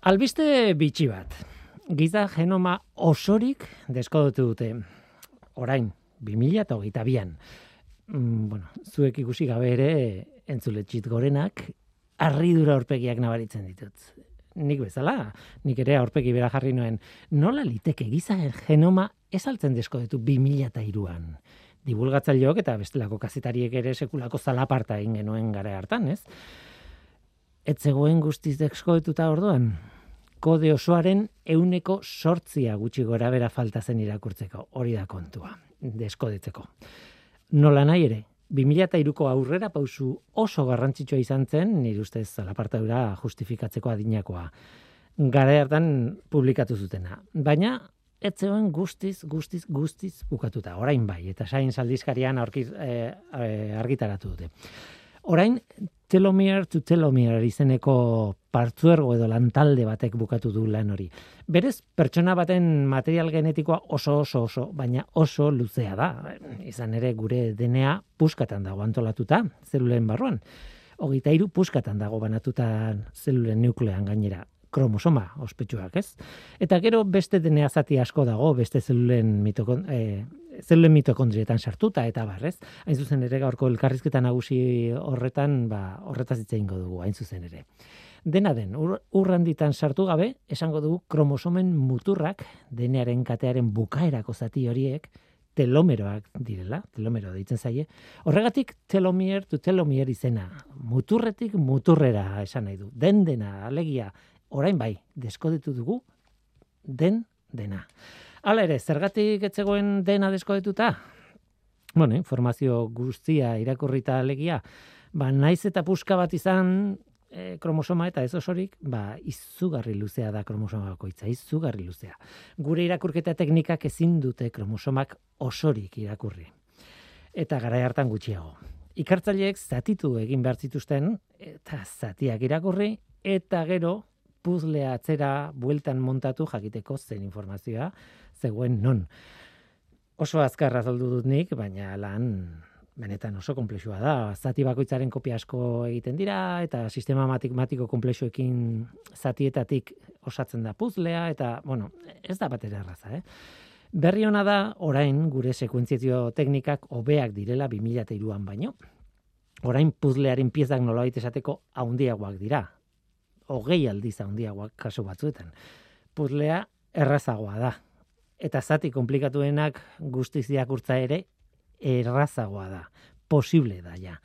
Albiste bitxi bat. Giza genoma osorik deskodotu dute. Orain, 2022an. Mm, bueno, zuek ikusi gabe ere entzuletxit gorenak harridura aurpegiak nabaritzen ditut. Nik bezala, nik ere aurpegi bera jarri noen, nola liteke giza genoma esaltzen deskodetu 2003an. Divulgatzaileok eta bestelako kazetariek ere sekulako zalaparta egin genuen gara hartan, ez? Ez zegoen guztiz deskodetuta orduan, kode osoaren euneko sortzia gutxi gora bera falta zen irakurtzeko, hori da kontua, deskodetzeko. Nola nahi ere, 2003ko aurrera pausu oso garrantzitsua izan zen, nire ustez zalapartadura justifikatzeko adinakoa. Gara hartan publikatu zutena. Baina, ez zegoen guztiz, guztiz, guztiz bukatuta. Orain bai, eta sain saldizkarian aurkiz, eh, argitaratu dute. Orain, telomere to telomere izeneko partzuergo edo lantalde batek bukatu du lan hori. Berez, pertsona baten material genetikoa oso oso oso, baina oso luzea da. Izan ere gure DNA puskatan dago antolatuta, zelulen barruan. Hogeita iru puskatan dago banatuta zelulen nuklean gainera kromosoma ospetsuak, ez? Eta gero beste DNA zati asko dago, beste zelulen mitokon, e, zeluen mitokondrietan sartuta eta bar, ez? Hain zuzen ere gaurko elkarrizketa nagusi horretan, ba, horretaz hitze eingo dugu, hain zuzen ere. Dena den, ur, urranditan sartu gabe, esango dugu kromosomen muturrak, denearen katearen bukaerako zati horiek, telomeroak direla, telomero deitzen zaie. Horregatik telomier tu telomier izena, muturretik muturrera esan nahi du. Den dena, alegia, orain bai, deskodetu dugu, den dena. Hala ere, zergatik etzegoen dena deskodetuta? Bueno, informazio guztia irakurrita alegia, ba, naiz eta puska bat izan e, kromosoma eta ez osorik, ba, izugarri luzea da kromosoma bakoitza, izugarri luzea. Gure irakurketa teknikak ezin dute kromosomak osorik irakurri. Eta gara hartan gutxiago. Ikartzaileek zatitu egin behar zituzten, eta zatiak irakurri, eta gero puzlea atzera bueltan montatu jakiteko zen informazioa zegoen non. Oso azkarra zaldu dut nik, baina lan benetan oso komplexua da. Zati bakoitzaren kopia asko egiten dira eta sistema matematiko komplexuekin zatietatik osatzen da puzlea eta bueno, ez da batera erraza, eh? Berri ona da orain gure sekuentziazio teknikak hobeak direla 2003an baino. Orain puzlearen piezak nolabait esateko handiagoak dira, hogei aldiz handiagoak kasu batzuetan. Puzlea errazagoa da. Eta zati komplikatuenak guztiz diakurtza ere errazagoa da. Posible da ja.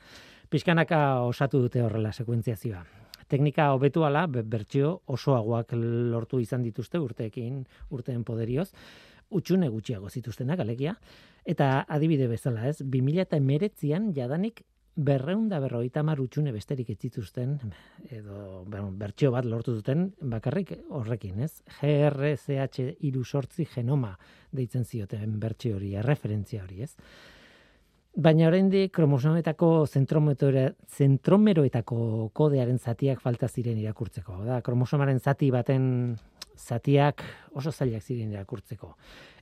Piskanaka osatu dute horrela sekuentziazioa. Teknika hobetu ala, bertxio osoagoak lortu izan dituzte urteekin, urteen poderioz, utxune gutxiago zituztenak, alegia. Eta adibide bezala ez, 2000 eta emeretzian jadanik berreunda berroita marutxune besterik ez zituzten, edo bertxio bat lortu duten, bakarrik horrekin, ez? GRCH iru sortzi genoma deitzen zioten bertxio hori, referentzia hori, ez? Baina oraindik kromosometako zentromeroetako kodearen zatiak falta ziren irakurtzeko. Da, kromosomaren zati baten zatiak oso zailak ziren irakurtzeko.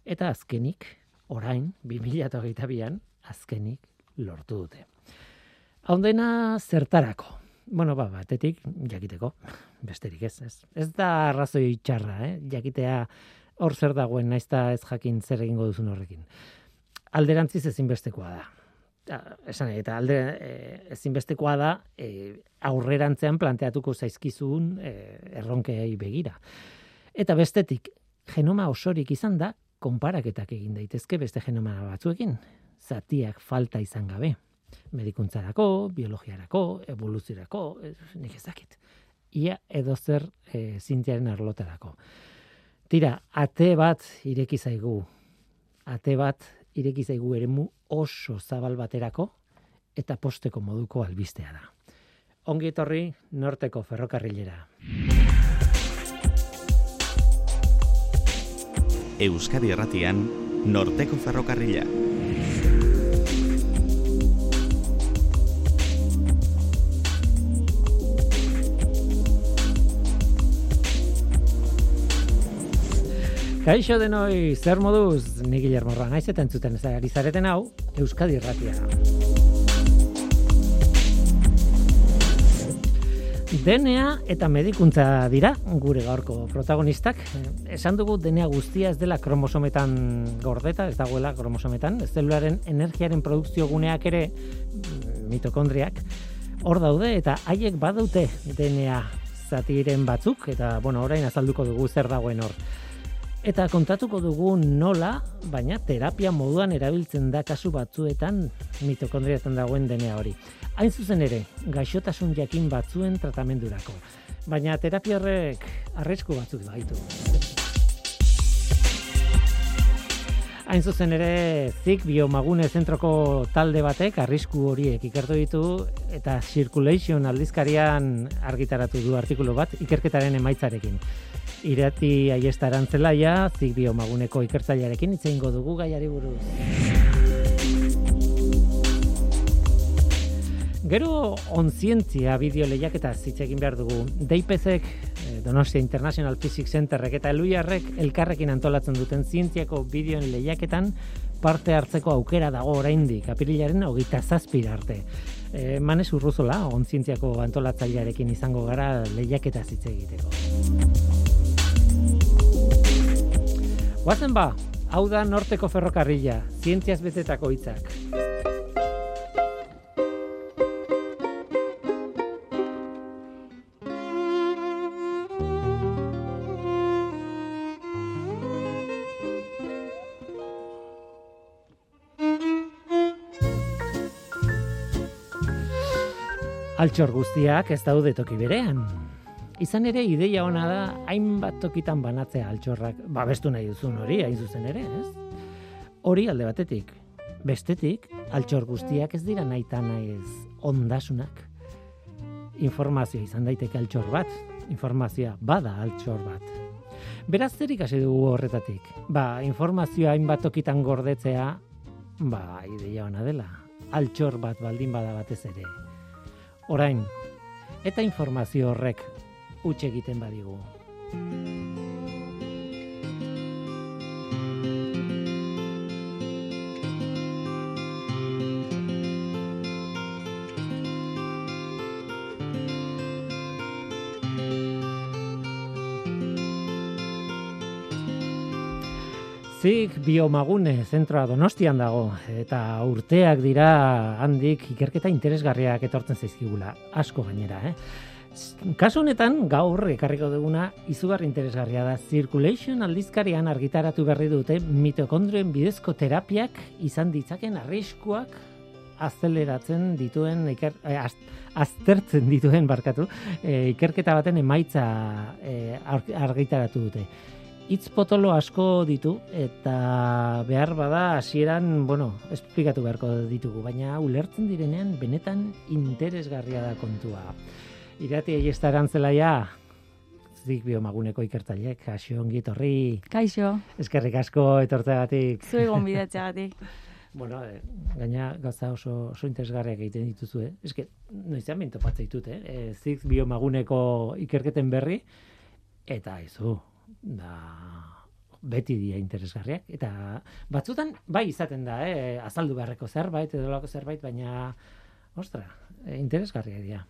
Eta azkenik, orain, 2008an, azkenik lortu dute. Haundena zertarako. Bueno, ba, batetik, jakiteko, besterik ez, ez. Ez da arrazoi txarra, eh? jakitea hor zer dagoen, naizta ez jakin zer egingo duzun horrekin. Alderantziz ezinbestekoa da. Esan, eta alde e, ezinbestekoa da e, aurrerantzean planteatuko zaizkizun e, erronkei begira. Eta bestetik, genoma osorik izan da, konparaketak egin daitezke beste genoma batzuekin. Zatiak falta izan gabe medikuntzarako, biologiarako, evoluziorako, nik ez dakit. Ia edo zer e, zintiaren arlotarako. Tira, ate bat ireki zaigu, ate bat ireki zaigu eremu oso zabal baterako eta posteko moduko albistea da. Ongi etorri norteko ferrokarrilera. Euskadi Erratian, norteko ferrokarrila. Kaixo denoi, zer moduz, ni Guillermo Ranaiz eta entzuten ari zareten hau, Euskadi Irratia. DNA eta medikuntza dira gure gaurko protagonistak. Esan dugu DNA guztia ez dela kromosometan gordeta, ez dagoela kromosometan, ez zelularen energiaren produkzio guneak ere mm, mitokondriak hor daude eta haiek badute DNA zatiren batzuk eta bueno, orain azalduko dugu zer dagoen hor. Eta kontatuko dugu nola, baina terapia moduan erabiltzen da kasu batzuetan mitokondriatan dagoen DNA hori. Hain zuzen ere, gaixotasun jakin batzuen tratamendurako. Baina terapia horrek arrisku batzuk baitu. Hain zuzen ere, zik biomagune zentroko talde batek arrisku horiek ikertu ditu eta Circulation aldizkarian argitaratu du artikulu bat ikerketaren emaitzarekin. Irati aiesta erantzelaia, zik biomaguneko ikertzailearekin itzein dugu gaiari buruz. Gero onzientzia bideo lehiak eta egin behar dugu. Deipezek, eh, Donostia International Physics Centerrek eta Eluiarrek elkarrekin antolatzen duten zientziako bideoen lehiaketan parte hartzeko aukera dago oraindik apirilaren hogeita zazpira arte. E, Manez urruzola, onzientziako antolatzailearekin izango gara lehiaketa zitze egiteko. Guazen ba, hau da norteko ferrokarrila, zientziaz betetako hitzak. altxor guztiak ez daude toki berean. Izan ere ideia ona da hainbat tokitan banatzea altxorrak babestu nahi duzun hori hain zuzen ere, ez? Hori alde batetik. Bestetik, altxor guztiak ez dira nahi nahi ez ondasunak. Informazio izan daiteke altxor bat, informazioa bada altxor bat. Beraz zerik hasi dugu horretatik. Ba, informazioa hainbat tokitan gordetzea, ba, ideia ona dela. Altxor bat baldin bada batez ere orain eta informazio horrek utxe egiten badigu. Zik biomagune zentroa donostian dago eta urteak dira handik ikerketa interesgarriak etortzen zaizkigula, asko gainera. Eh? Kasu honetan gaur ekarriko duguna izugarri interesgarria da Circulation aldizkarian argitaratu berri dute mitokondrioen bidezko terapiak izan ditzaken arriskuak azeleratzen dituen iker, eh, aztertzen dituen barkatu eh, ikerketa baten emaitza eh, argitaratu dute hitz potolo asko ditu eta behar bada hasieran, bueno, esplikatu beharko ditugu, baina ulertzen direnean benetan interesgarria da kontua. Irati aiesta erantzelaia, zik biomaguneko ikertzaileek, kaixo ongi etorri. Kaixo. Eskerrik asko etortzeagatik. Zu egon bidatzeagatik. bueno, eh, gaina gauza oso, oso interesgarriak egiten dituzu, eh? Que, noizean bintopatze ditut, eh? E, zik biomaguneko ikerketen berri, eta izu, da beti dia interesgarriak eta batzutan bai izaten da eh azaldu beharreko zerbait edo zerbait baina ostra e, interesgarria dira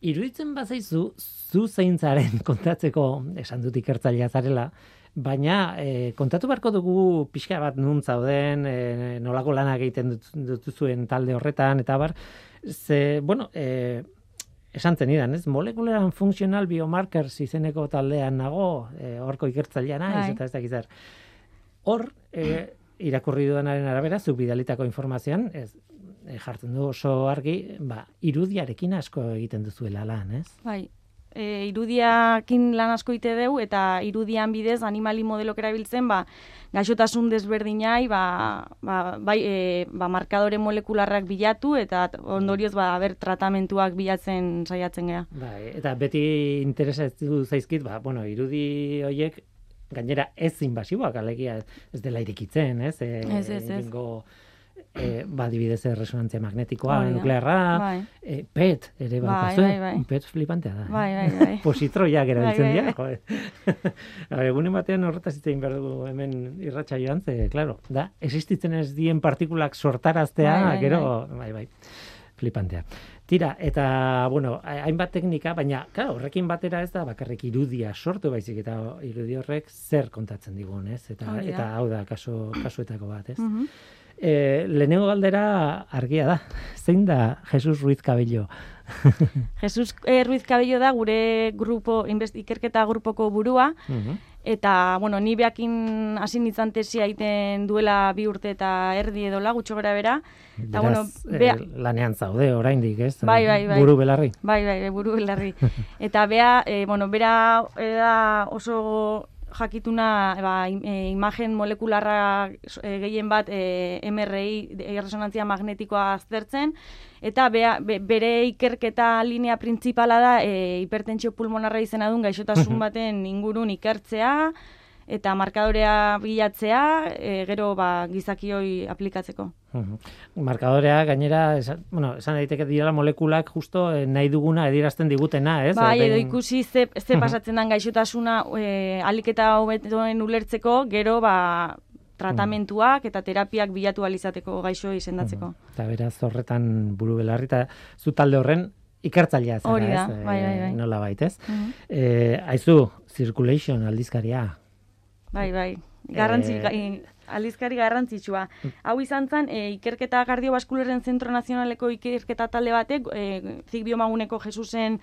iruditzen bazaizu zu zeintzaren kontatzeko esan dut ikertzailea zarela baina e, kontatu beharko dugu pixka bat nun zauden e, nolako lanak egiten dut, zuen talde horretan eta bar ze bueno e, esan zenidan, ez? Molekuleran funtzional biomarkers izeneko taldean nago, e, horko ikertzailea naiz, bai. eta ez dakizar. Hor, e, irakurri dudanaren arabera, zuk bidalitako informazioan, ez, jartzen du oso argi, ba, irudiarekin asko egiten duzuela lan, ez? Bai, e, irudiakin lan asko ite deu eta irudian bidez animali modelok erabiltzen ba gaixotasun desberdinai ba, ba, bai, e, ba markadore molekularrak bilatu eta ondorioz ba ber tratamentuak bilatzen saiatzen gea. Bai, eta beti interesatu zaizkit ba bueno, irudi hoiek gainera ez inbasiboak alegia ez dela irikitzen, ez? E, ez, ez, ez e, ba, dibidez resonantzia magnetikoa, bai, nuklearra, bai. e, PET, ere bai, bai, bai. PET flipantea da. Bai, bai, bai. Positroiak erabiltzen bai, bai, dira, Egunen batean horretaz itzein behar dugu hemen irratxa joan, ze, klaro, da, existitzen ez dien partikulak sortaraztea, bai, bai, gero, bai, bai, bai flipantea. Tira, eta, bueno, hainbat teknika, baina, claro, horrekin batera ez da, bakarrik irudia sortu baizik, eta irudi horrek zer kontatzen digun, ez? Eta, eta hau da, kaso, kasuetako bat, ez? Mm lehenengo galdera argia da. Zein da Jesus Ruiz Cabello? Jesus eh, Ruiz Cabello da gure grupo, ikerketa grupoko burua, mhm eta bueno, ni beakin hasi nintzen tesia egiten duela bi urte eta erdi edo la gutxo gara bera. Eta bueno, eh, bea... lanean zaude oraindik, ez? Bai, bai, bai. Buru belarri. Bai, bai, bai buru belarri. eta bea, e, bueno, bera da oso jakituna ba, e, imagen molekularra e, gehien bat e, MRI e, resonantzia magnetikoa aztertzen eta bea, bere ikerketa linea printzipala da e, hipertentsio pulmonarra izena duen gaixotasun baten ingurun ikertzea eta markadorea bilatzea, e, gero ba, gizakioi aplikatzeko. Markadorea, gainera, esan, bueno, esan daiteke dira molekulak justo eh, nahi duguna edirazten digutena, ez? Bai, edo ikusi ze, ze pasatzen den gaixotasuna e, aliketa hobetoen ulertzeko, gero ba, tratamentuak eta terapiak bilatu alizateko gaixo izendatzeko. Eta beraz horretan buru belarri, eta zu talde horren ikertzailea zara, Hori da, bai, bai, bai. nola baitez. Uh aizu, circulation aldizkaria, Bai, bai. Garrantzi, e... aldizkari garrantzitsua. Hau izan zen, e, ikerketa kardiobaskuleren zentro nazionaleko ikerketa talde batek, e, zik biomaguneko Jesusen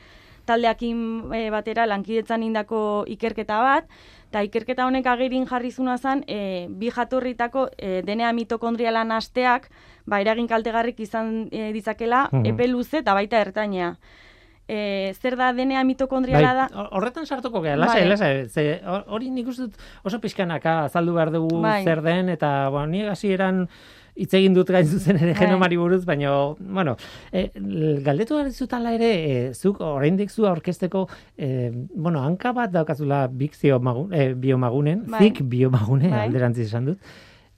taldeakin e, batera lankidetzan indako ikerketa bat, eta ikerketa honek agerin jarrizuna zen, e, bi jatorritako e, denea mitokondrialan asteak, ba, eragin kaltegarrik izan e, dizakela, epe luze eta baita ertainea e, zer da denea mitokondriala bai, da. Horretan sartuko gea, lasai, bai. lasai, ze hori nik uste dut oso pixkanaka azaldu behar dugu bai. zer den, eta bo, ni hasi eran hitz egin dut gain zuzen ere bai. genomari buruz, baina, bueno, e, galdetu gara zutala ere, e, zuk oraindik zu aurkesteko, e, bueno, hanka bat daukazula bik e, biomagunen, bai. zik biomagune, bai. alderantziz esan dut,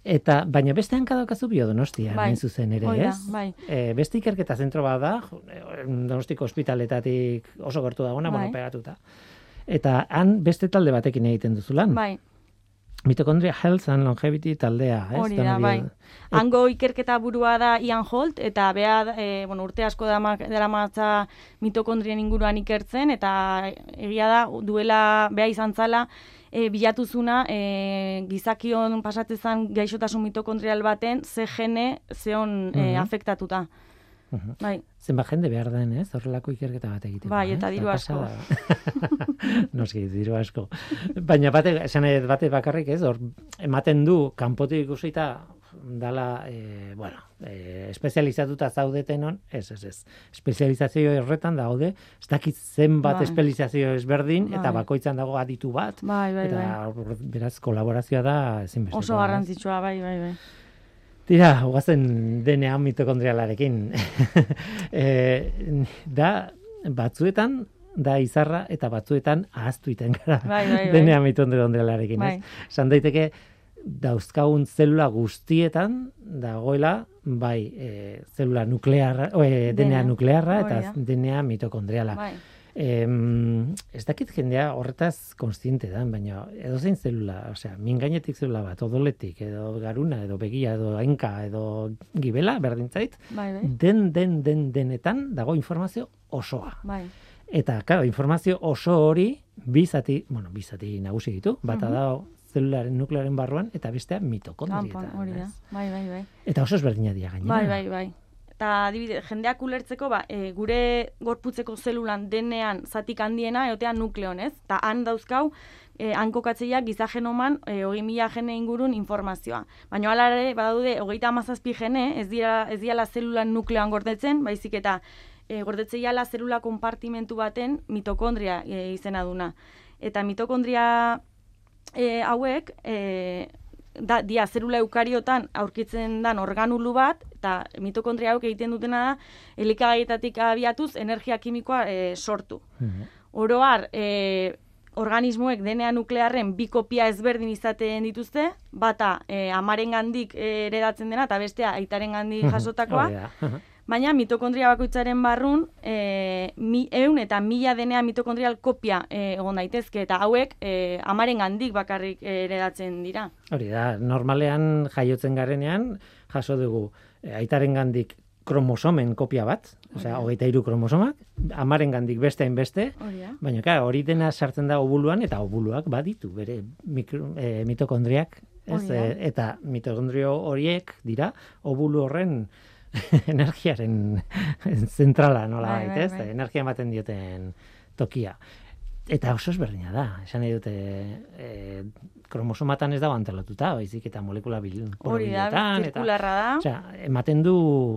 Eta, baina beste hanka daukazu biodonostia, bai. zuzen ere, ez? Bai. E, beste ikerketa zentro bat da, donostiko ospitaletatik oso gertu dagoena, bai. bueno, pegatuta. Eta han beste talde batekin egiten duzulan. Bai. Mitokondria Health and Longevity taldea, ez? Hori da, bai. Hango ikerketa burua da Ian Holt, eta bea, e, bueno, urte asko dara matza mitokondrien inguruan ikertzen, eta egia da, duela bea izan zala, e, bilatuzuna e, gizakion pasatzen gaixotasun mitokondrial baten ze gene zeon e, afektatuta. Uhum. Bai. Zenba jende behar den, ez? Horrelako ikerketa bat egiten. Bai, eta diru asko. Noski, diru asko. Baina bate, esan bate bakarrik, ez? Hor, ematen du, kanpotik ikusita, dala, e, bueno, e, espezializatuta zaudeten on, ez, ez, ez. Espezializazio horretan daude, ez dakit zenbat bai. espezializazio ezberdin, eta bai. bakoitzan dago aditu bat, bai, bai, eta bai. beraz kolaborazioa da ezinbesteko. Oso garrantzitsua, bai, bai, bai. Tira, guazen DNA mitokondrialarekin. e, da, batzuetan, da izarra eta batzuetan ahaztu iten gara. Bai, bai, bai. DNA mitokondrialarekin, bai. ez? San daiteke, dauzkagun zelula guztietan dagoela bai e, zelula nuklearra e, DNA nuklearra eta DNA mitokondriala. Bai. E, ez dakit jendea horretaz konstiente da, baina edozein zelula, osea, min gainetik zelula bat, odoletik, edo garuna, edo begia, edo hainka, edo gibela, berdintzait, bai, bai. den, den, den, denetan dago informazio osoa. Bai. Eta, claro, informazio oso hori, bizati, bueno, bizati nagusi ditu, bata da zelularen nuklearen barruan eta bestea mitokondrietan. hori da. Bai, bai, bai. Eta oso ezberdina dira gainera. Bai, bai, bai. Eta adibide, jendeak ulertzeko, ba, e, gure gorputzeko zelulan denean zatik handiena, eotean nukleon, ez? Eta han dauzkau, e, han kokatzeiak gizagenoman e, hogei mila jene ingurun informazioa. Baina alare, badaude, hogeita amazazpi jene, ez dira, ez dira zelulan nukleoan gordetzen, baizik eta e, gordetzeiala zelula konpartimentu baten mitokondria e, izena duna. Eta mitokondria e, hauek e, da, dia zerula eukariotan aurkitzen dan organulu bat, eta mitokondria hauek egiten dutena da, elikagaietatik abiatuz energia kimikoa e, sortu. Mm Oroar, e, organismoek DNA nuklearren bi kopia ezberdin izaten dituzte, bata e, amaren gandik eredatzen dena, eta bestea aitaren gandik jasotakoa. Baina mitokondria bakoitzaren barrun, e, mi, eun eta mila denea mitokondrial kopia e, egon daitezke, eta hauek e, amaren handik bakarrik eredatzen dira. Hori da, normalean jaiotzen garenean, jaso dugu, e, aitaren gandik kromosomen kopia bat, osea, hogeita iru kromosomak, amaren gandik beste beste, Hori da. baina klar, hori dena sartzen da obuluan, eta obuluak baditu, bere mikro, e, mitokondriak, ez? E, eta mitokondrio horiek dira, obulu horren energiaren zentrala, nola Bai, bai, baita, ez? bai. Energia ematen dioten tokia. Eta oso ezberdina da, esan nahi dute, e, kromosomatan ez dago antolatuta, baizik eta molekula bil, Hori da, eta da. Osea, ematen du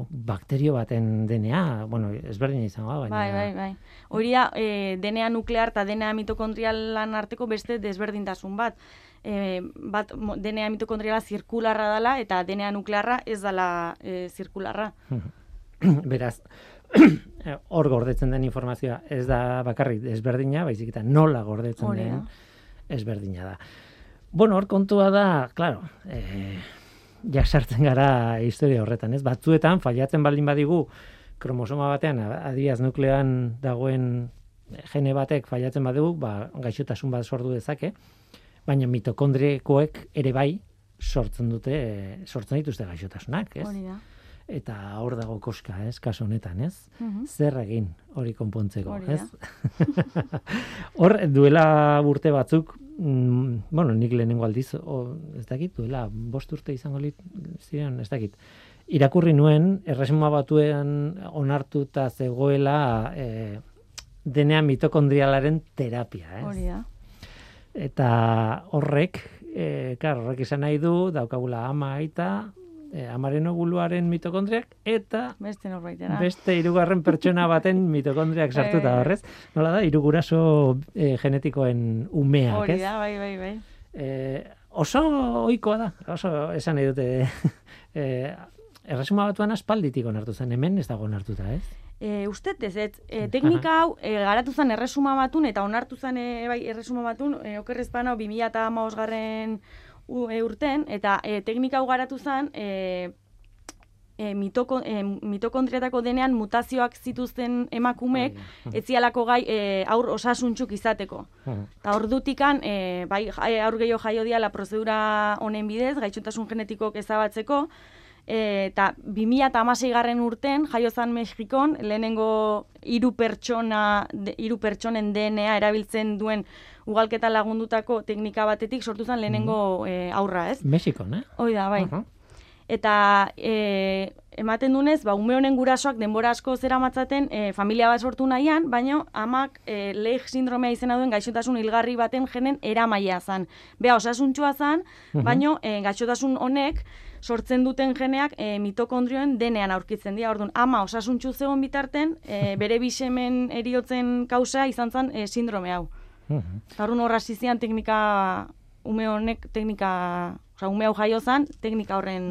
bakterio baten DNA, bueno, ezberdina izango da, baina... Bai, bai, bai. Hori da, e, DNA nuklear eta DNA mitokondrialan arteko beste desberdintasun bat. E, bat DNA mitokondriala zirkularra dela eta DNA nuklearra ez dela e, zirkularra. Beraz, hor gordetzen den informazioa ez da bakarrik ezberdina, baizik eta nola gordetzen Hori den ezberdina da. Bueno, hor kontua da, claro, eh, ja sartzen gara historia horretan, ez? Batzuetan fallatzen baldin badigu kromosoma batean adiaz nukleoan dagoen gene batek fallatzen badigu, ba gaixotasun bat sortu dezake, baina mitokondriekoek ere bai sortzen dute, eh, sortzen dituzte gaixotasunak, ez? Hori da. Eta hor dago koska, ez, kasu honetan, ez? Mhm. Zer egin hori konpontzeko, ez? hor duela urte batzuk, mm, bueno, nik lehenengo aldiz, o, ez dakit, duela bost urte izango lit, ziren, ez dakit, irakurri nuen, erresuma batuen onartuta zegoela e, DNA mitokondrialaren terapia, ez? Hori da. Eta horrek, e, klar, horrek izan nahi du, daukagula ama aita, e, amaren oguluaren mitokondriak, eta Beste norbaitera. beste hirugarren pertsona baten mitokondriak sartuta bai. horrez. Nola da, hiru guraso e, genetikoen umeak, Hori da, bai, bai, bai. E, oso ohikoa da, oso esan nahi dute, e, erresuma batuan aspalditik onartu zen, hemen ez dago onartuta, ez? E, ustet ez, ez, e, teknika hau e, garatu zen erresuma batun eta onartu zen e, bai, erresuma batun, e, okerrez panau 2000 eta garren urten, eta e, teknika hau garatu zen e, e, mitoko, e, mitokondriatako denean mutazioak zituzten emakumeek, ez zialako gai e, aur osasuntsuk izateko. Mhm. Eta ordutikan, e, bai, aur gehiago jaio diala prozedura honen bidez, gaixotasun genetikok ezabatzeko, e, eta 2006 garren urten, jaio zan Mexikon, lehenengo hiru pertsona, hiru pertsonen DNA erabiltzen duen ugalketa lagundutako teknika batetik sortu zen lehenengo e, aurra, ez? Mexikon, eh? Hoi da, bai. Aha. Eta e, ematen dunez, ba, ume honen gurasoak denbora asko zera matzaten e, familia bat sortu nahian, baina amak e, lehi sindromea izena duen gaixotasun hilgarri baten genen eramaia zan. Bea osasuntxua zan, baina e, gaixotasun honek sortzen duten geneak e, mitokondrioen denean aurkitzen dira. Orduan, ama osasuntxu zegoen bitarten, e, bere bisemen eriotzen kausa izan zen e, sindrome hau. Mhm. Eta orduan horra zizian teknika, ume honek teknika, osea, ume hau jaio zan, teknika horren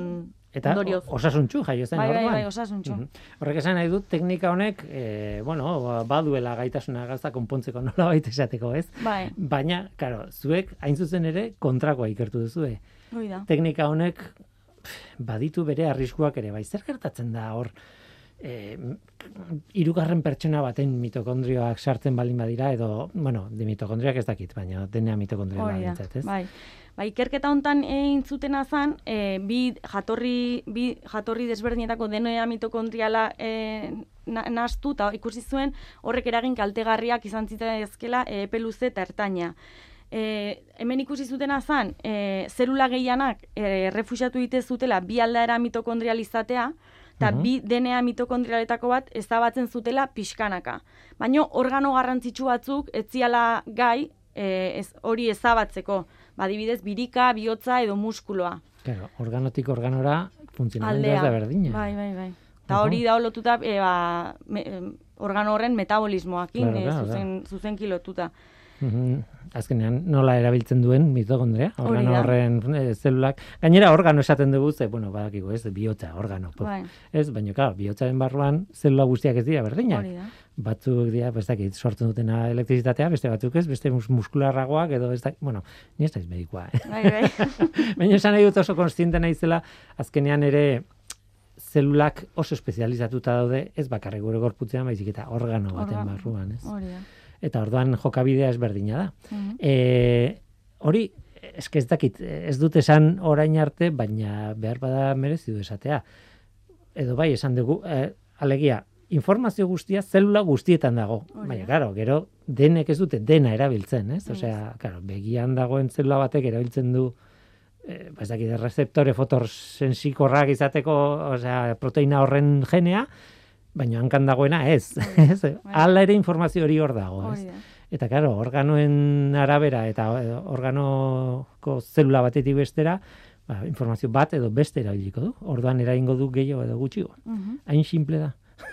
Eta ondorioz. osasuntxu jaio zen Bai, bai, orduan. bai, osasuntxu. Mhm. Horrek esan nahi dut, teknika honek, e, bueno, ba- baduela gaitasuna gauza konpontzeko nola baita esateko, ez? Bai, Baina, karo, zuek hain zuzen ere kontrakoa ikertu duzue. hoi da. Teknika honek baditu bere arriskuak ere, bai, zer gertatzen da hor? E, irugarren pertsona baten mitokondrioak sartzen balin badira, edo, bueno, de mitokondriak ez dakit, baina mitokondria Hori da, balintzat, ez? bai. Ba, ikerketa hontan egin zutena zan, e, bi jatorri, bi jatorri desberdinetako DNA mitokondriala e, na, nastu, eta ikusi zuen horrek eragin kaltegarriak izan zitezkela epe luze eta ertaina. E, hemen ikusi zutena zan, e, zelula gehianak e, refusiatu dite zutela bi aldaera mitokondrializatea, eta Mhm. bi DNA mitokondrialetako bat ezabatzen zutela pixkanaka. Baina organo garrantzitsu batzuk ez ziala gai e, ez, hori ezabatzeko. Ba, adibidez, birika, bihotza edo muskuloa. Claro, organotik organora Aldea. da berdina. Bai, bai, bai. Eta hori da lotuta e, ba, me, organo horren metabolismoakin, Claro, e, claro, zuzen, zuzenki Mhm. Azkenean, nola erabiltzen duen mitokondria, organo da. horren e, zelulak. Gainera, organo esaten dugu, ze, bueno, badakigu, ez, bihotza, organo. Bai, Ez, baina, claro, bihotzaren barruan zelula guztiak ez dira berdinak. da. Batzuk dira, ez dakit, sortzen dutena elektrizitatea, beste batzuk ez, beste mus muskularragoak, edo ez dakit, bueno, ni ez daiz medikoa, eh? Bai, bai. Baina esan nahi dut oso konstiente naizela, azkenean ere zelulak oso espezializatuta daude, ez bakarrik gure gorputzean, baizik eta organo baten Organo. barruan, ez? Hori da. Eta orduan jokabidea ezberdina da. Mhm. E, hori, eske ez dakit, ez dut esan orain arte, baina behar bada merezi du esatea. edo bai esan dugu, eh, alegia, informazio guztia zelula guztietan dago. Hori Baina, claro, gero denek ez dute dena erabiltzen, ez? Osea, claro, begian dagoen zelula batek erabiltzen du eh, ba, ez dakit, rezeptore fotosensikorrak izateko, osea, proteina horren genea, baina hankan dagoena ez. ez? Hala ere informazio hori hor dago, ez? Eta claro, organoen arabera eta eh, organoko zelula batetik bestera, ba, informazio bat edo beste erabiliko du. Orduan eraingo du gehiago edo gutxiago. Mhm. Hain simple da.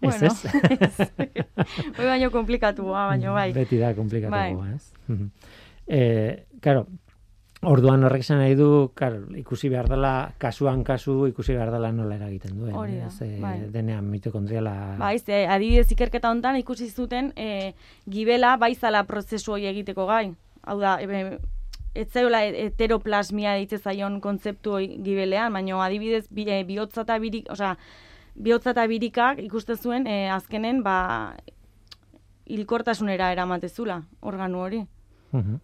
ez, Bueno, ez? Hoi baino komplikatua, baino bai. Beti da komplikatuagoa, Bai. ez? Mhm. eh, claro, orduan horrek esan nahi du, claro, ikusi behar dela, kasuan kasu, ikusi behar dela nola eragiten duen. Hori da, ez? Eh, bai. Denean mitokondriala... Bai, ze, adibidez ikerketa hontan ikusi zuten e, gibela baizala prozesu hori egiteko gai. Hau da, e, ez zaiola heteroplasmia deitze zaion kontzeptu gibelean, baina adibidez bi, e, bihotza eta birik, osea, bihotza eta birikak ikusten zuen e, azkenen ba hilkortasunera eramatezula organu hori. Mhm.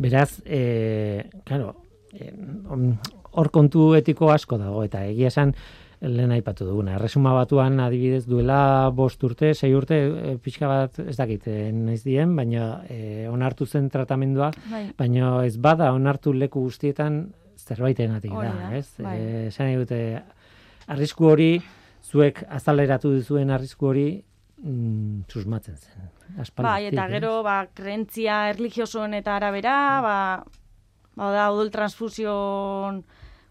Beraz, e, claro, eh, hor kontu etiko asko dago, eta egia esan, lehen aipatu duguna. Erresuma batuan adibidez duela bost urte, sei urte, e, pixka bat ez dakit naiz dien, baina e, onartu zen tratamendua, Bai. baina ez bada onartu leku guztietan zerbaitenatik Hori da, ez? bai. Esan nahi dute, arrisku hori, zuek azaleratu duzuen arrisku hori, mm, susmatzen zen. Bai, eta gero, ba, krentzia erligiosoen eta arabera, ba, ba, da, odol transfusion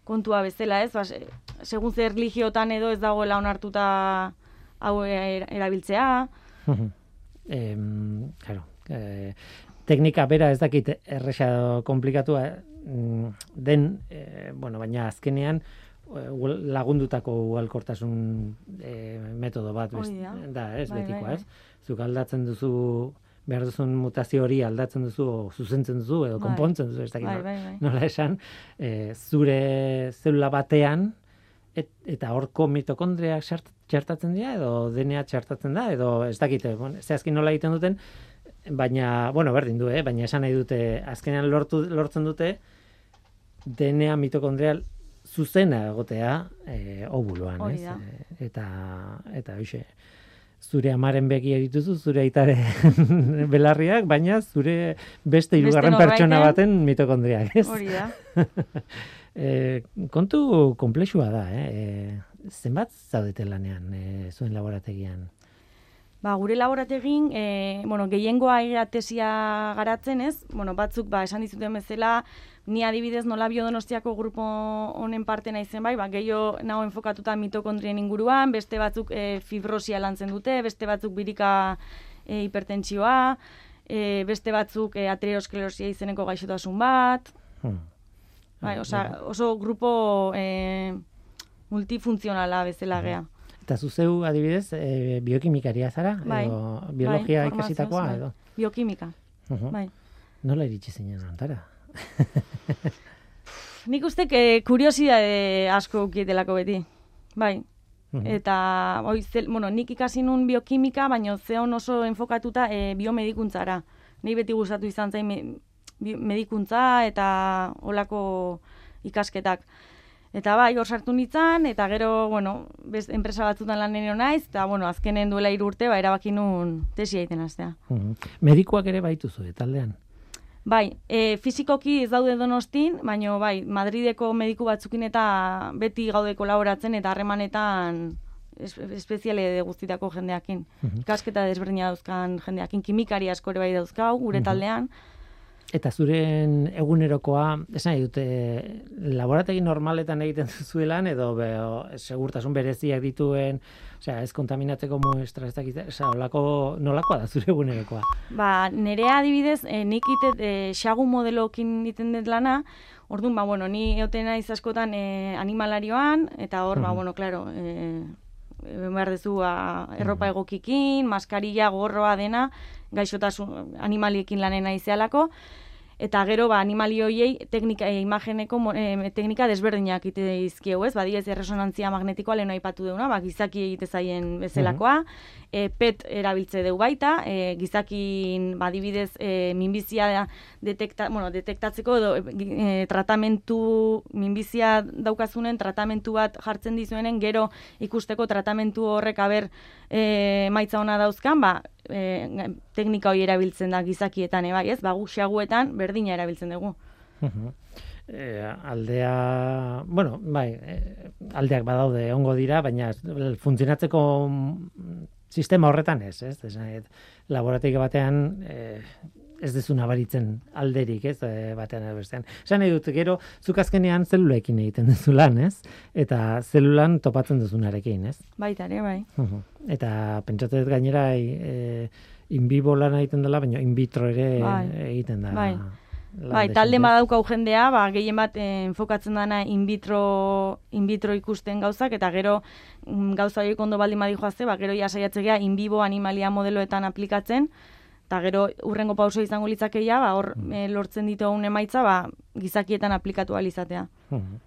kontua bezala, ez? Ba, se- segun zer erligiotan edo ez dagoela onartuta hau er- erabiltzea. em, claro, eh, teknika bera ez dakit erresa komplikatua mm, den, eh, bueno, baina azkenean eh, lagundutako ugalkortasun eh, metodo bat Hori best- da. da, ez Bai, betikoa, bai, ez? Zuk aldatzen duzu behar duzun mutazio hori aldatzen duzu o zuzentzen duzu edo Bai. konpontzen duzu, ez dakit Bai, bai, bai. nola esan, eh, zure zelula batean et, eta horko mitokondriak txertatzen dira edo DNA txertatzen da edo ez dakite, bueno, zehazki nola egiten duten, baina, bueno, berdin du, eh? baina esan nahi dute, azkenean lortu, lortzen dute DNA mitokondrial zuzena egotea ovuloan, Hori ez? Eh, eta, eta hoxe, zure amaren begia dituzu, zure aitare belarriak, baina zure beste hirugarren pertsona baten mitokondriak, ez? Hori da. E, kontu komplexua da, eh? E, zenbat zaudete lanean e, zuen laborategian? Ba, gure laborategin, e, bueno, gehiengoa egia tesia garatzen, ez? Bueno, batzuk, ba, esan dizuten bezala, ni adibidez nola biodonostiako grupo honen parte naizen bai, ba, gehiago nago enfokatuta mitokondrien inguruan, beste batzuk e, fibrosia lantzen dute, beste batzuk birika e, hipertentsioa, e, beste batzuk e, aterosklerosia izeneko gaixotasun bat, Hmm. bai, osea, oso grupo e, multifuntzionala bezala gea. Eta zuzeu adibidez e, biokimikaria zara? Bai, Edo biologia bai, ikasitakoa? Edo? bai. Biokimika, Mhm. bai. Nola iritsi zinen antara? Nik uste que kuriosidade asko ukietelako beti. Bai. Mhm. Eta, oi, zel, bueno, nik ikasi nun biokimika, baina zeon oso enfokatuta e, biomedikuntzara. Nei beti gustatu izan zain me, bi- medikuntza eta olako ikasketak. Eta bai, hor sartu nintzen, eta gero, bueno, bez, enpresa batzutan lan nire naiz, eta, bueno, azkenen duela hiru urte, ba, erabaki nun tesi egiten hastea. Mhm. Medikuak ere baituzu, eh, taldean? Bai, e, fizikoki ez daude donostin, baina bai, Madrideko mediku batzukin eta beti gaude kolaboratzen eta harremanetan es, espeziale guztitako jendeakin. Mhm. Ikasketa desberdina dauzkan jendeakin, kimikari asko ere bai dauzkau, gure taldean. Eta zuren egunerokoa, esan nahi dute, laborategi normaletan egiten duzuelan, edo be, segurtasun bereziak dituen, osea, ez kontaminatzeko muestra, ez dakit, osea, olako, nolakoa da zure egunerokoa? Ba, nerea adibidez, e, nik itet, e, xagu modelokin iten dut lana, Orduan, ba, bueno, ni eoten naiz askotan e, animalarioan, eta hor, ba, Mhm. bueno, claro, e, e, behar dezu ba, erropa egokikin, maskarilla, gorroa dena, gaixotasun animaliekin lanen naizealako, eta gero ba animali hoiei teknika e, imageneko e, teknika desberdinak ite dizkiegu, ez? Badiez erresonantzia magnetikoa leno aipatu deuna, ba gizaki egite zaien bezelakoa, e, PET erabiltze deu baita, e, gizakin badibidez e, minbizia detekta, bueno, detektatzeko edo e, tratamentu minbizia daukazunen tratamentu bat jartzen dizuenen gero ikusteko tratamentu horrek aber e, maitza ona dauzkan, ba, e, teknika hori erabiltzen da gizakietan, e, bai, ez? Ba, xaguetan berdina erabiltzen dugu. E, aldea, bueno, bai, aldeak badaude ongo dira, baina funtzionatzeko sistema horretan ez, ez? ez laborategi batean e, ez dezu nabaritzen alderik, ez, e, batean erbestean. Esan nahi dut, gero, zuk azkenean zelulekin egiten duzu lan, ez? Eta zelulan topatzen duzunarekin, ez? Baita, ere, bai. Eta pentsatzen gainera, e, in vivo lan egiten dela, baina in vitro ere bai. egiten da. Bai. Bai, talde badauka jendea, ba, gehien bat eh, enfokatzen dana in vitro, in vitro ikusten gauzak, eta gero mm, gauza horiek ondo baldin badi joazte, ba, gero ja saiatzea in vivo animalia modeloetan aplikatzen, eta gero urrengo pauso izango litzakeia, ba, hor mm. Eh, lortzen ditu emaitza, ba, gizakietan aplikatu alizatea. Mm.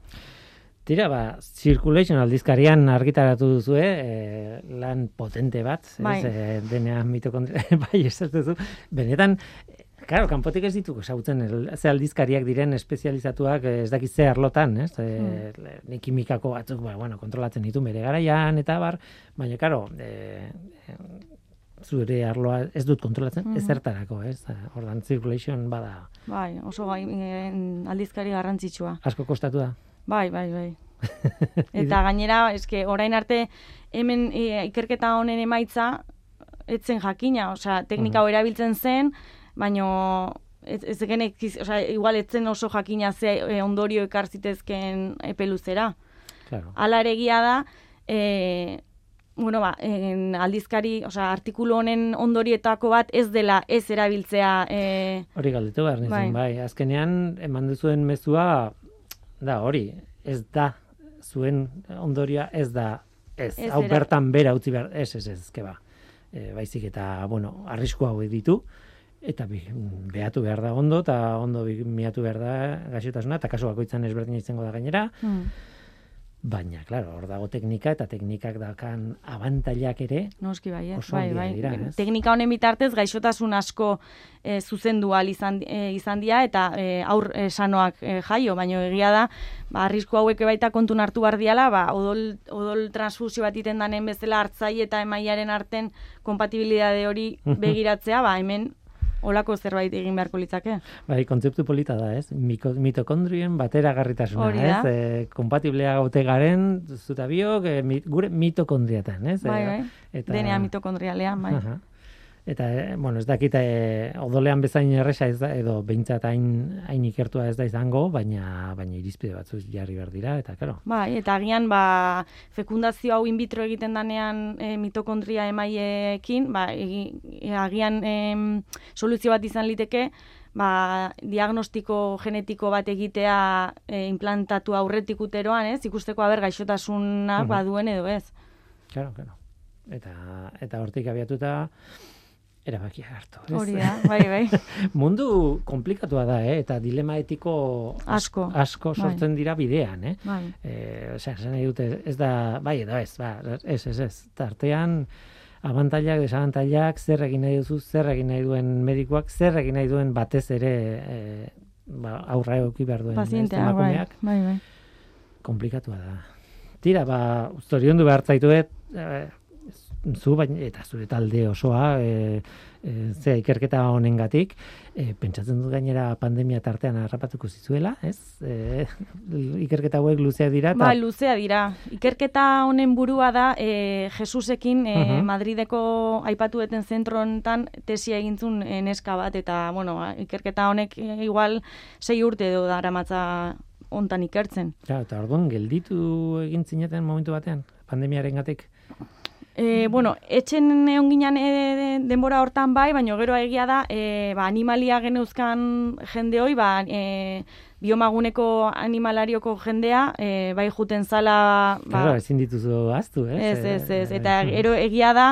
Tira, ba, Circulation aldizkarian argitaratu duzu, eh? lan potente bat, bai. ez, e, denean mitokondria, bai, ez duzu, benetan, Claro, kanpotik ez dituko sautzen ze aldizkariak diren espezializatuak ez dakit ze arlotan, ez? Hmm. E, kimikako batzuk, ba, bueno, kontrolatzen ditu bere garaian eta bar, baina claro, e, zure arloa ez dut kontrolatzen mm. ezertarako, ez? Ordan circulation bada. Bai, oso gai, aldizkari garrantzitsua. Asko kostatu da. Bai, bai, bai. eta gainera, eske orain arte hemen e, ikerketa honen emaitza etzen jakina, osea, teknika hori erabiltzen zen, baino ez, ez genek, oza, igual etzen oso jakina ze e, ondorio ekar zitezken epe luzera. Claro. Ala egia da, e, bueno, ba, en aldizkari, oza, artikulu honen ondorietako bat ez dela ez erabiltzea. E... Hori galdetu behar nizun, bai. bai. Azkenean, eman duzuen mezua, da, hori, ez da, zuen ondorioa ez da, ez, ez hau bertan bera utzi behar, ez, ez, ez, ez, ba. E, baizik eta, bueno, arrisku hau ditu, eta bi, behatu behar da ondo, eta ondo bi, miatu behar da gaixotasuna, eta kasu bakoitzan ezberdin izango da gainera. Hmm. Baina, claro, hor dago teknika eta teknikak dakan abantailak ere. Noski bai, eh? bai, bai. Dira, Teknika honen bitartez gaixotasun asko e, zuzendu al izan, e, izan dia eta e, aur e, sanoak jaio, baina egia da, ba, arrisku hauek baita kontun hartu bar diala, ba, odol, odol transfusio bat iten danen bezala hartzai eta emaiaren arten kompatibilidade hori begiratzea, ba, hemen olako zerbait egin beharko litzake. Bai, kontzeptu polita da, ez? mitokondrien batera garritasuna, ez? E, kompatiblea gaute garen, zuta biok, e, gure mitokondriatan, ez? Bai, bai. Eta... Denea mitokondrialean, bai. Eta, e, bueno, ez dakita, e, odolean bezain erresa ez da, edo behintzat hain, hain ikertua ez da izango, baina baina irizpide batzu jarri behar dira, eta karo. Bai, eta agian, ba, fekundazio hau in vitro egiten danean e, mitokondria emaiekin, ba, agian e, soluzio bat izan liteke, ba, diagnostiko genetiko bat egitea e, implantatu aurretik uteroan, ez? Ikusteko haber gaixotasuna uh baduen edo ez. Claro, claro. Eta, eta hortik abiatuta, erabakia hartu. Ez? Hori da, bai, bai. Mundu komplikatua da, eh? eta dilema etiko asko, asko bai. sortzen dira bidean. Eh? Bai. E, osea, zen dute, ez da, bai edo ez, ba, ez, ez, ez. Tartean, abantailak, desabantailak, zer egin nahi duzu, zer egin nahi duen medikoak, zer egin nahi duen batez ere e, ba, aurra egoki behar duen Pazientea, bai, bai, bai. Komplikatua da. Tira, ba, zorion du behar zaituet, eh, zu baina eta zure talde osoa e, e, ze ikerketa honengatik e, pentsatzen dut gainera pandemia tartean harrapatuko zizuela, ez? E, ikerketa hauek luzea dira ta... Ba, luzea dira. Ikerketa honen burua da e, Jesusekin e, Madrideko aipatueten zentro honetan tesia egintzun e, neska bat eta bueno, ikerketa honek e, igual sei urte edo daramatza hontan ikertzen. Ja, eta orduan gelditu egin zineten momentu batean pandemiaren gatik. E, bueno, etxen egon ginen e, denbora hortan bai, baina gero egia da, e, ba, animalia geneuzkan jende hoi, ba, e, biomaguneko animalarioko jendea, e, bai juten zala... Ba, claro, ezin dituzu aztu, ez? Ez, ez, ez, eta ero egia da,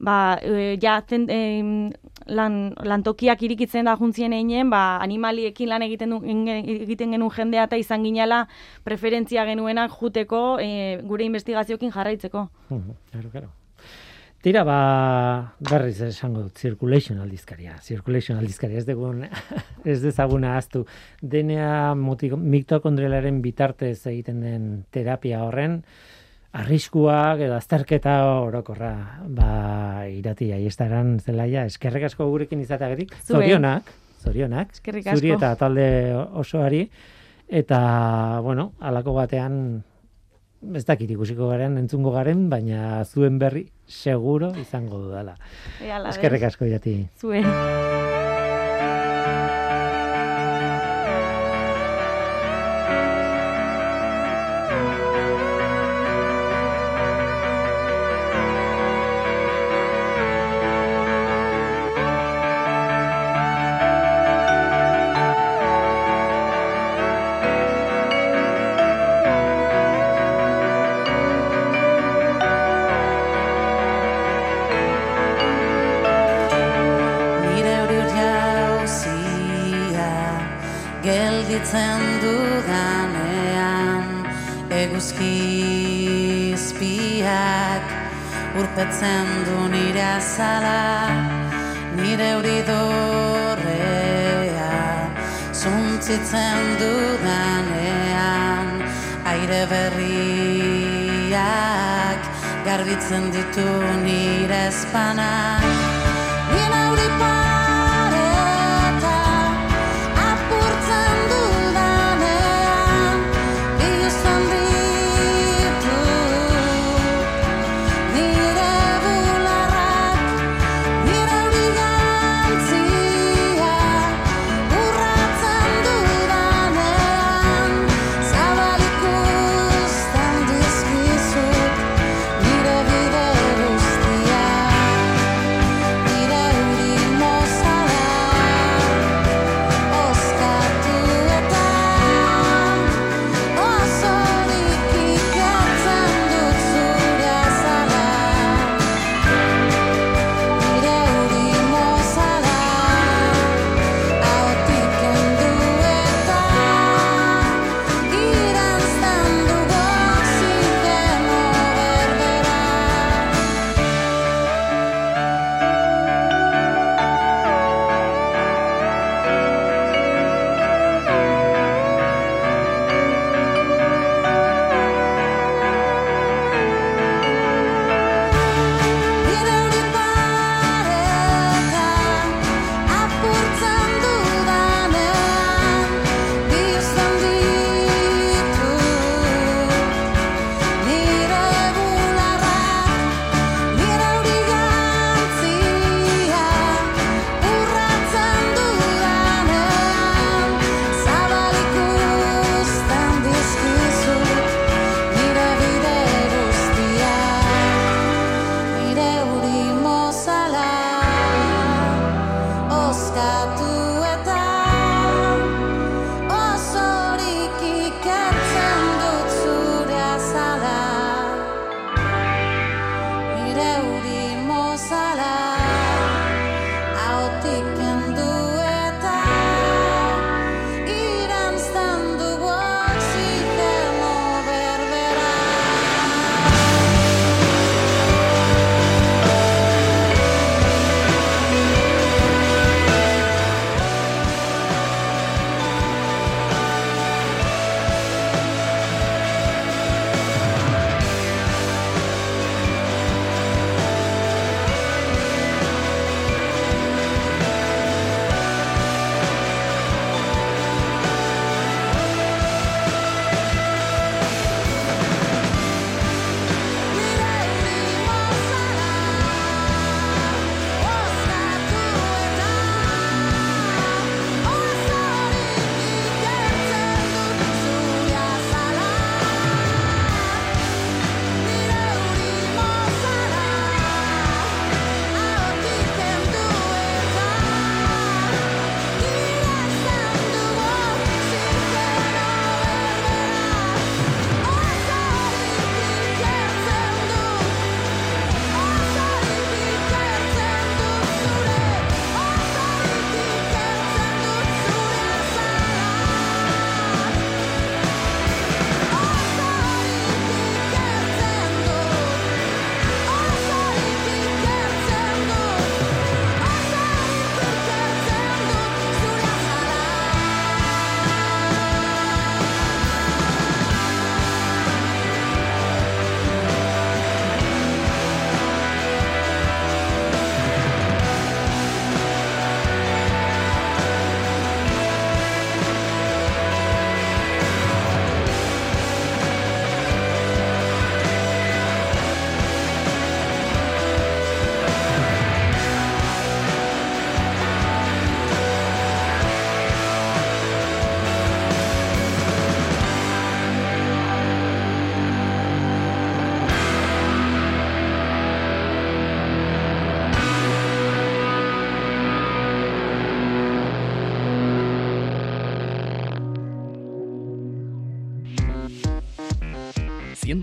ba, e, ja, zen, e, lan, lantokiak irikitzen da juntzien einen, ba, animaliekin lan egiten, du, egiten genuen jendea eta izan ginela preferentzia genuenak juteko e, gure investigaziokin jarraitzeko. Claro, claro. Tira, ba, berriz esango dut, circulation aldizkaria. Circulation aldizkaria, ez, degun, ez dezaguna aztu. Denea mitokondrialaren bitartez egiten den terapia horren, arriskuak edo azterketa orokorra. Ba irati aiestaran zelaia eskerrik asko gurekin izateagatik. Zorionak zorionak. Zuri eta talde osoari. Eta bueno alako batean ez dakit ikusiko garen entzungo garen baina zuen berri seguro izango dudala. Eskerrik asko irati zuen zuntzitzen dudanean aire berriak garbitzen ditu nire espanak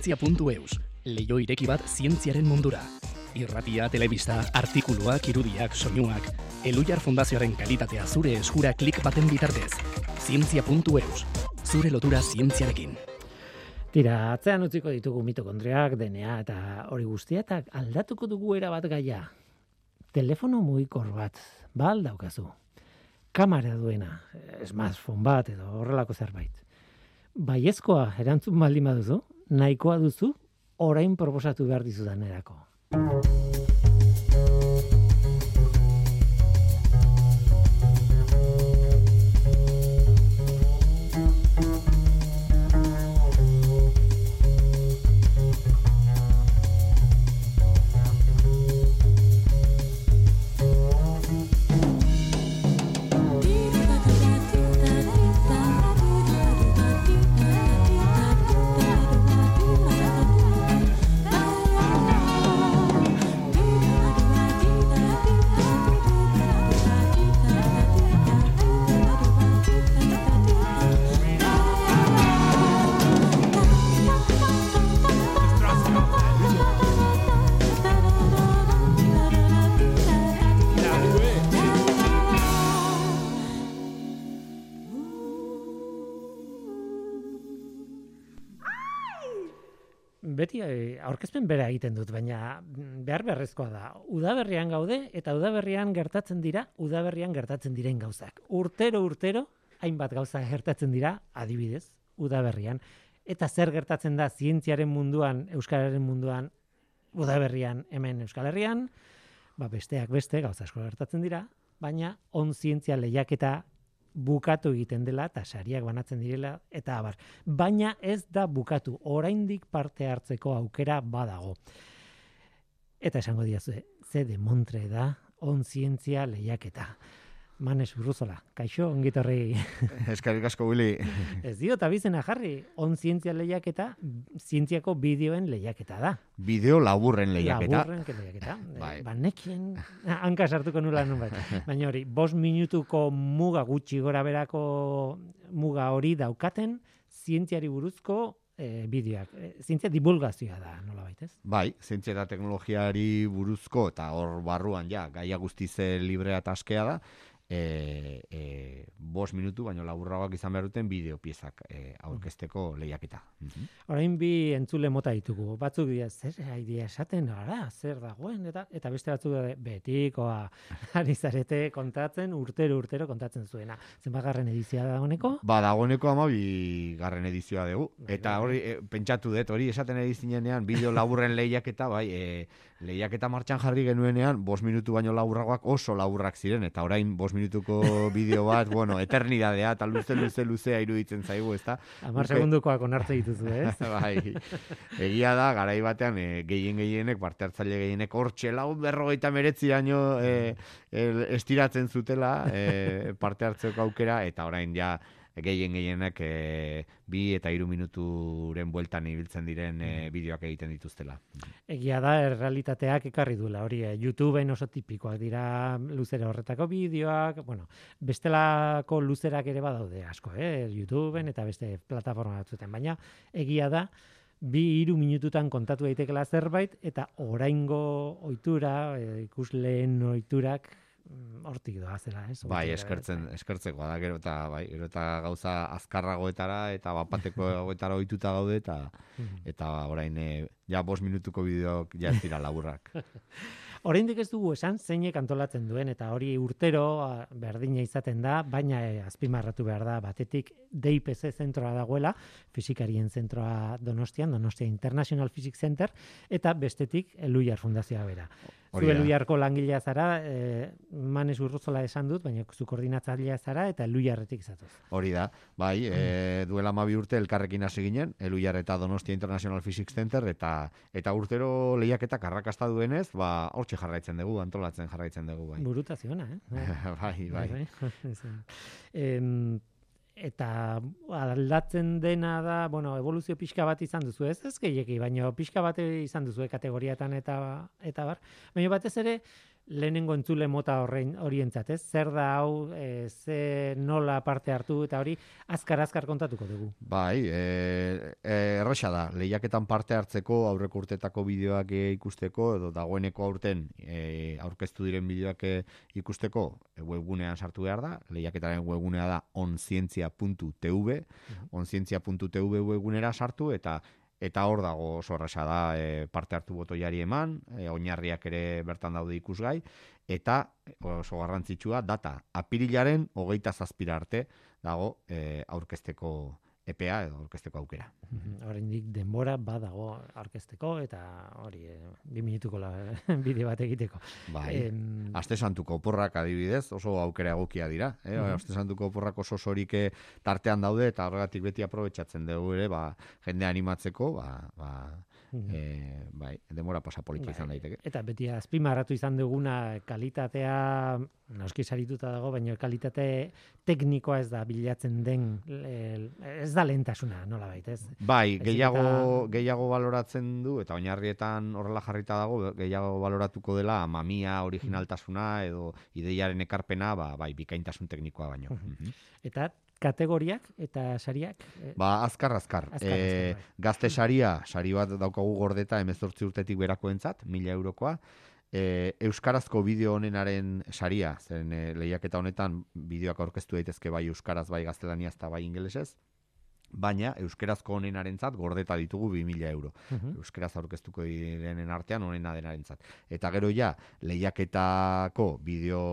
Zientzia.eus, leio ireki bat zientziaren mundura. Irratia, telebista, artikuluak, irudiak, soinuak. Elujar Fundazioaren kalitatea zure eskura klik baten bitartez. Zientzia.eus, zure lotura zientziarekin. Tira, atzean utziko ditugu mitokondriak, DNA eta hori guztia, eta aldatuko dugu era bat gaia. Telefono mugikor bat, ba aldaukazu. Kamera duena, smartphone bat edo horrelako zerbait. Baiezkoa erantzun baldin baduzu, nahikoa duzu, orain proposatu behar dizudan beti eh, aurkezpen bera egiten dut, baina mm, behar beharrezkoa da. Udaberrian gaude eta udaberrian gertatzen dira, udaberrian gertatzen diren gauzak. Urtero urtero hainbat gauza gertatzen dira, adibidez, udaberrian. Eta zer gertatzen da zientziaren munduan, euskararen munduan, udaberrian hemen Euskal Herrian, ba besteak beste gauza asko gertatzen dira, baina on zientzia lehiaketa bukatu egiten dela eta sariak banatzen direla eta abar. Baina ez da bukatu, oraindik parte hartzeko aukera badago. Eta esango diazu, ze de Montre da on zientzia lehiaketa. Manes Urruzola, kaixo, ongitorri. Eskarik asko, Willy. Ez dio, eta bizena jarri, on zientzia lehiaketa, zientziako bideoen lehiaketa da. Bideo laburren lehiaketa. Laburren lehiaketa. Bai. Ba, nekien, hanka sartuko nula nun bat. Baina hori, bos minutuko muga gutxi gora berako muga hori daukaten, zientziari buruzko e, bideoak. E, zientzia divulgazioa da, nola baitez? Bai, zientzia eta teknologiari buruzko, eta hor barruan, ja, gaia guztize librea eta askea da, e, e, bos minutu, baino laburragoak izan behar duten bideo piezak e, aurkezteko lehiaketa. Mhm. Orain bi entzule mota ditugu. Batzuk dira, zer idea esaten, ara, zer dagoen, eta, eta beste batzuk dira, betikoa, ari zarete kontatzen, urtero, urtero kontatzen zuena. Zenbagarren edizioa da honeko? Ba, dagoeneko ama bi garren edizioa dugu. Eta hori, e, pentsatu dut, hori esaten edizinean, bideo laburren lehiaketa, bai, e, lehiaketa martxan jarri genuenean, bos minutu baino laburragoak oso laburrak ziren, eta orain bos minutuko bideo bat, bueno, eternidadea, eta luze, luze, luzea iruditzen zaigu, ezta? Amar segundukoak onartze dituzu, ez? bai, egia da, garai batean, e, gehien gehienek, parte hartzaile gehienek, hortxe lau berrogeita meretzi daño e, e, estiratzen zutela e, parte hartzeko aukera, eta orain ja, gehien gehienak e, bi eta hiru minuturen bueltan ibiltzen diren e, bideoak egiten dituztela. Egia da, errealitateak ekarri duela, hori, e, YouTubeen oso tipikoak dira luzera horretako bideoak, bueno, bestelako luzerak ere badaude asko, eh? YouTubeen eta beste plataforma batzuten, baina egia da, bi hiru minututan kontatu daitekela zerbait eta oraingo ohitura, e, ikusleen ohiturak Mm, hortik doa zela, ez? Bai, eskertzen, eskertzeko da, gero eta, bai, gero eta gauza azkarragoetara eta bapateko goetara ohituta gaude eta mhm. eta orain e, ja bost minutuko bideok ja dira laburrak. Oraindik ez dugu esan zeinek antolatzen duen eta hori urtero berdina izaten da, baina e, azpimarratu behar da batetik DIPC zentroa dagoela, fizikarien zentroa Donostian, Donostia International Physics Center eta bestetik Eluiar Fundazioa bera. Zu Eluiarko langilea zara, e, Manes Urruzola esan dut, baina zu koordinatzailea zara eta Eluiarretik zatoz. Hori da. Bai, e, duela 12 urte elkarrekin hasi ginen, Eluiar eta Donostia International Physics Center eta eta urtero lehiaketak arrakasta duenez, ba hortxe jarraitzen dugu, antolatzen jarraitzen dugu, bai. Burutaziona, eh? bai, bai. bai, bai. eta aldatzen dena da, bueno, evoluzio pixka bat izan duzu, ez ez gehieki, baina pixka bat izan duzu kategoriatan eta eta bar. Baina batez ere, lehenengo entzule mota horrein horientzat, ez? Zer da hau, e, ze nola parte hartu eta hori azkar azkar kontatuko dugu. Bai, e, e, erresa da, lehiaketan parte hartzeko aurreko urtetako bideoak ikusteko edo dagoeneko aurten e, aurkeztu diren bideoak ikusteko webgunean sartu behar da, lehiaketaren webgunea da onzientzia.tv, onzientzia.tv webgunera sartu eta eta hor dago oso erresa da e, parte hartu botoiari eman, e, oinarriak ere bertan daude ikusgai, eta oso garrantzitsua data apirilaren hogeita zazpira arte dago e, aurkezteko EPA edo aurkezteko aukera. Oraindik denbora badago aurkezteko eta hori e, bi minutuko la, bideo bat egiteko. Bai. Em... Aste santuko oporrak adibidez oso aukera egokia dira. Eh? Uh Aste santuko oporrak oso sorik tartean daude eta horregatik beti aprobetsatzen dugu ere ba, jende animatzeko ba, ba, e, bai, demora pasa polita izan bai. daiteke. Eta beti azpimarratu izan duguna kalitatea noski sarituta dago, baina kalitate teknikoa ez da bilatzen den ez da lentasuna, nola bait, ez? Bai, gehiago, gehiago baloratzen du, eta oinarrietan horrela jarrita dago, gehiago baloratuko dela mamia originaltasuna edo ideiaren ekarpena, ba, bai, bikaintasun teknikoa baino. Eta kategoriak eta sariak? Eh, ba, azkar, azkar. azkar, e, gazte saria, sari bat daukagu gordeta emezortzi urtetik berako entzat, mila eurokoa. E, Euskarazko bideo honenaren saria, zen e, lehiaketa honetan bideoak aurkeztu daitezke bai Euskaraz, bai gaztelaniaz eta bai ingelesez, baina Euskarazko honenarentzat gordeta ditugu 2000 euro. Uh Euskaraz aurkeztuko direnen artean honena denarentzat. Eta gero ja, lehiaketako bideo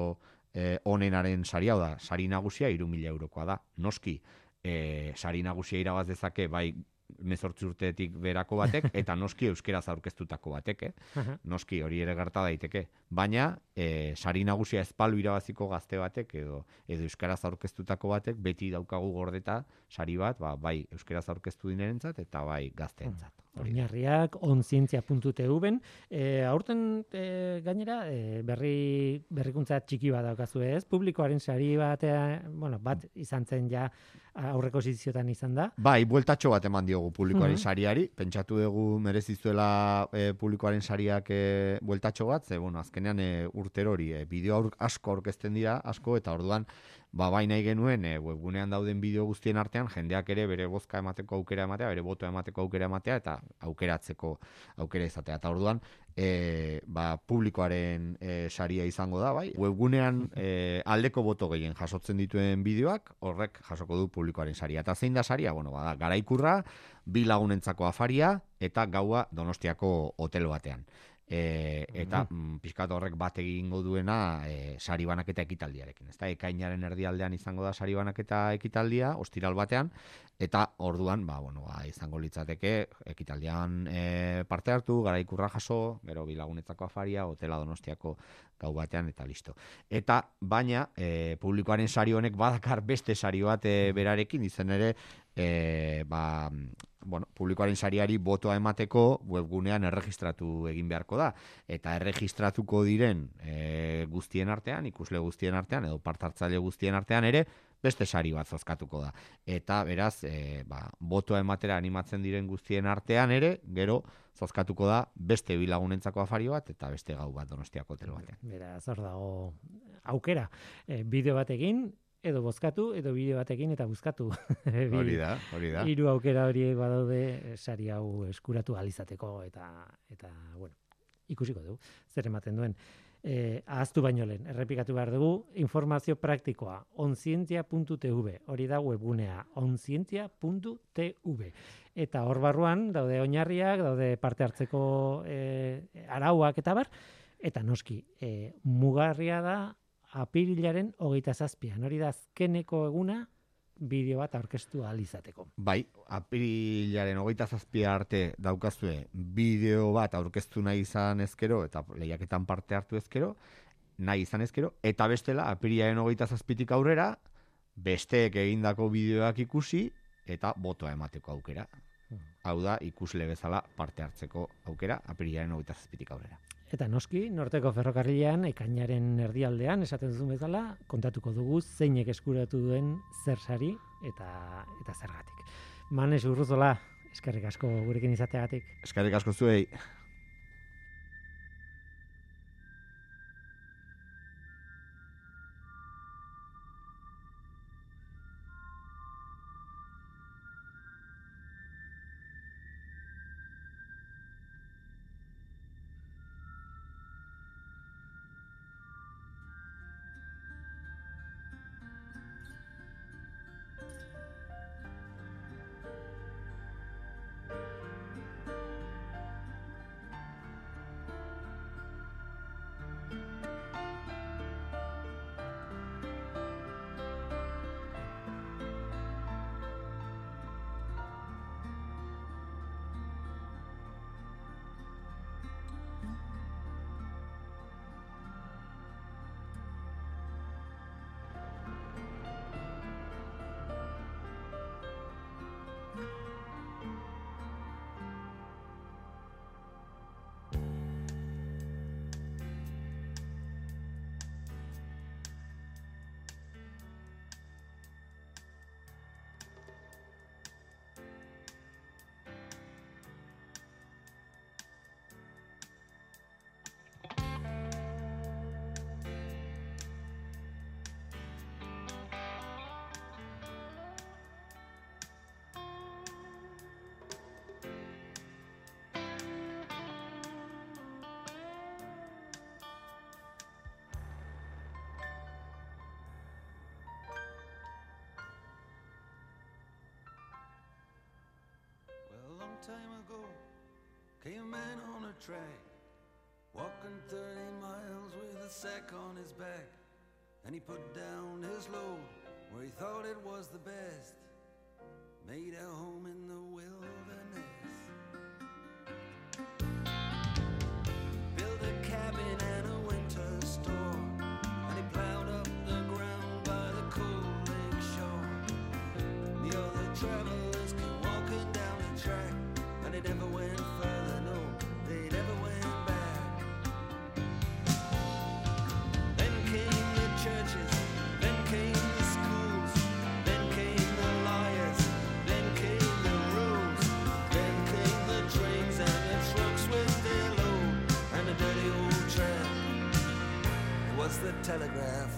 eh, onenaren saria, da, sari nagusia iru mila eurokoa da. Noski, eh, sari nagusia irabaz dezake, bai, mezortzi urteetik berako batek, eta noski euskeraz aurkeztutako batek, eh? noski hori ere gerta daiteke. Baina, e, sari nagusia ezpalu irabaziko gazte batek, edo, edo euskaraz aurkeztutako batek, beti daukagu gordeta, sari bat, ba, bai euskaraz aurkeztu dinerentzat, eta bai gazteentzat. Oinarriak onzientzia.tv-en. E, aurten e, gainera, e, berri, berrikuntza txiki bat daukazu ez, publikoaren sari batea, bueno, bat izan zen ja aurreko ziziotan izan da. Bai, bueltatxo bat eman diogu publikoaren uh sariari, pentsatu dugu merezizuela e, publikoaren sariak e, bueltatxo bat, ze, bueno, azkenean e, urter hori, e, bideo asko aurkezten dira, asko, eta orduan, ba bai nahi genuen e, webgunean dauden bideo guztien artean jendeak ere bere bozka emateko aukera ematea, bere boto emateko aukera ematea eta aukeratzeko aukera izatea. Eta orduan, e, ba, publikoaren e, saria izango da, bai. Webgunean e, aldeko boto gehien jasotzen dituen bideoak, horrek jasoko du publikoaren saria. Eta zein da saria? Bueno, bada, garaikurra, bi lagunentzako afaria eta gaua donostiako hotel batean. E, eta mm, pizkat horrek bat egingo duena e, sari banaketa ekitaldiarekin. Ezta ekainaren erdialdean izango da sari banaketa ekitaldia, ostiral batean, eta orduan, ba, bueno, ba, izango litzateke ekitaldian e, parte hartu, garaikurra jaso, gero bilagunetzako afaria, hotela donostiako gau batean, eta listo. Eta, baina, e, publikoaren sari honek badakar beste sari bat e, berarekin, izan ere, e, ba, bueno, publikoaren sariari botoa emateko webgunean erregistratu egin beharko da. Eta erregistratuko diren e, guztien artean, ikusle guztien artean, edo partartzaile guztien artean ere, beste sari bat zozkatuko da. Eta beraz, e, ba, botoa ematera animatzen diren guztien artean ere, gero zozkatuko da beste bilagunentzako afario bat eta beste gau bat donostiako hotel batean. Beraz, hor dago aukera. E, bideo bat egin, edo bozkatu edo bideo batekin eta buzkatu. hori da, hori da. Hiru aukera horiek badaude sari hau eskuratu alizateko eta eta bueno, ikusiko dugu zer ematen duen. Eh, ahaztu baino lehen, errepikatu behar dugu, informazio praktikoa, onzientzia.tv, hori da webgunea, onzientzia.tv. Eta hor barruan, daude oinarriak, daude parte hartzeko eh, arauak eta bar, eta noski, eh, mugarria da, apirilaren hogeita zazpian. Hori da azkeneko eguna bideo bat aurkeztu alizateko. Bai, apirilaren hogeita zazpia arte daukazue bideo bat aurkeztu nahi izan ezkero eta lehiaketan parte hartu ezkero, nahi izan ezkero, eta bestela apirilaren hogeita zazpitik aurrera besteek egindako bideoak ikusi eta botoa emateko aukera. Hmm. Hau da, ikusle bezala parte hartzeko aukera apirilaren hogeita zazpitik aurrera. Eta noski, norteko ferrokarrilean, ekainaren erdialdean, esaten zuen bezala, kontatuko dugu zeinek eskuratu duen zer sari eta, eta zergatik. Manes urruzola, eskerrik asko gurekin izateagatik. Eskerrik asko zuei. Track, walking 30 miles with a sack on his back. And he put down his load where he thought it was the best. Made a home in the wilderness. Built a cabin and a winter store. And he plowed up the ground by the cold lake shore. The other travelers came walking down the track. And they never went further, the telegraph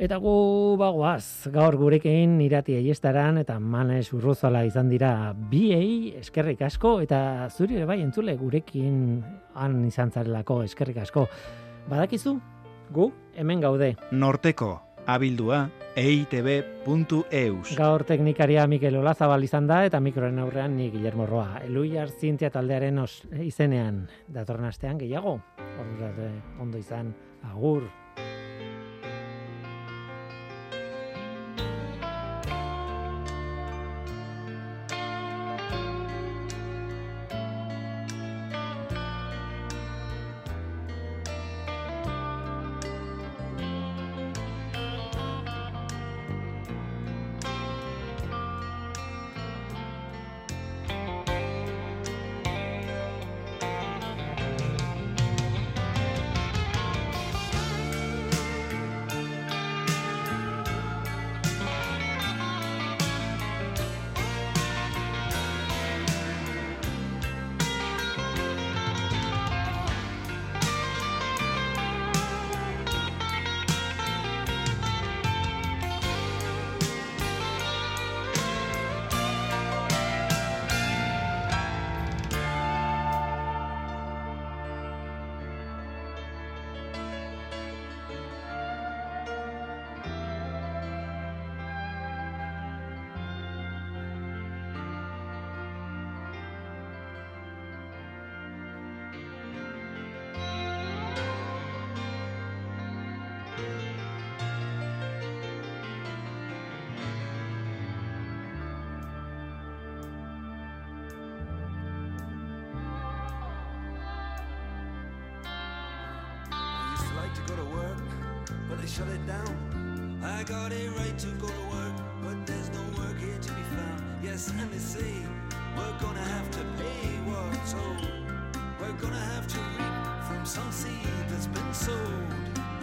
Eta gu bagoaz, gaur gurekin irati aiestaran eta manes urruzala izan dira biei eskerrik asko eta zuri ere bai entzule gurekin han izan zarelako eskerrik asko. Badakizu, gu hemen gaude. Norteko, abildua, eitb.eus. Gaur teknikaria Mikel Olazabal izan da eta mikroen aurrean ni Guillermo Roa. Eluiar zintia taldearen os, izenean datorren astean gehiago. Ordura ondo izan, agur. Go to work but they shut it down. I got a right to go to work, but there's no work here to be found. Yes, and they say we're gonna have to pay what's owed. We're gonna have to reap from some seed that's been sowed.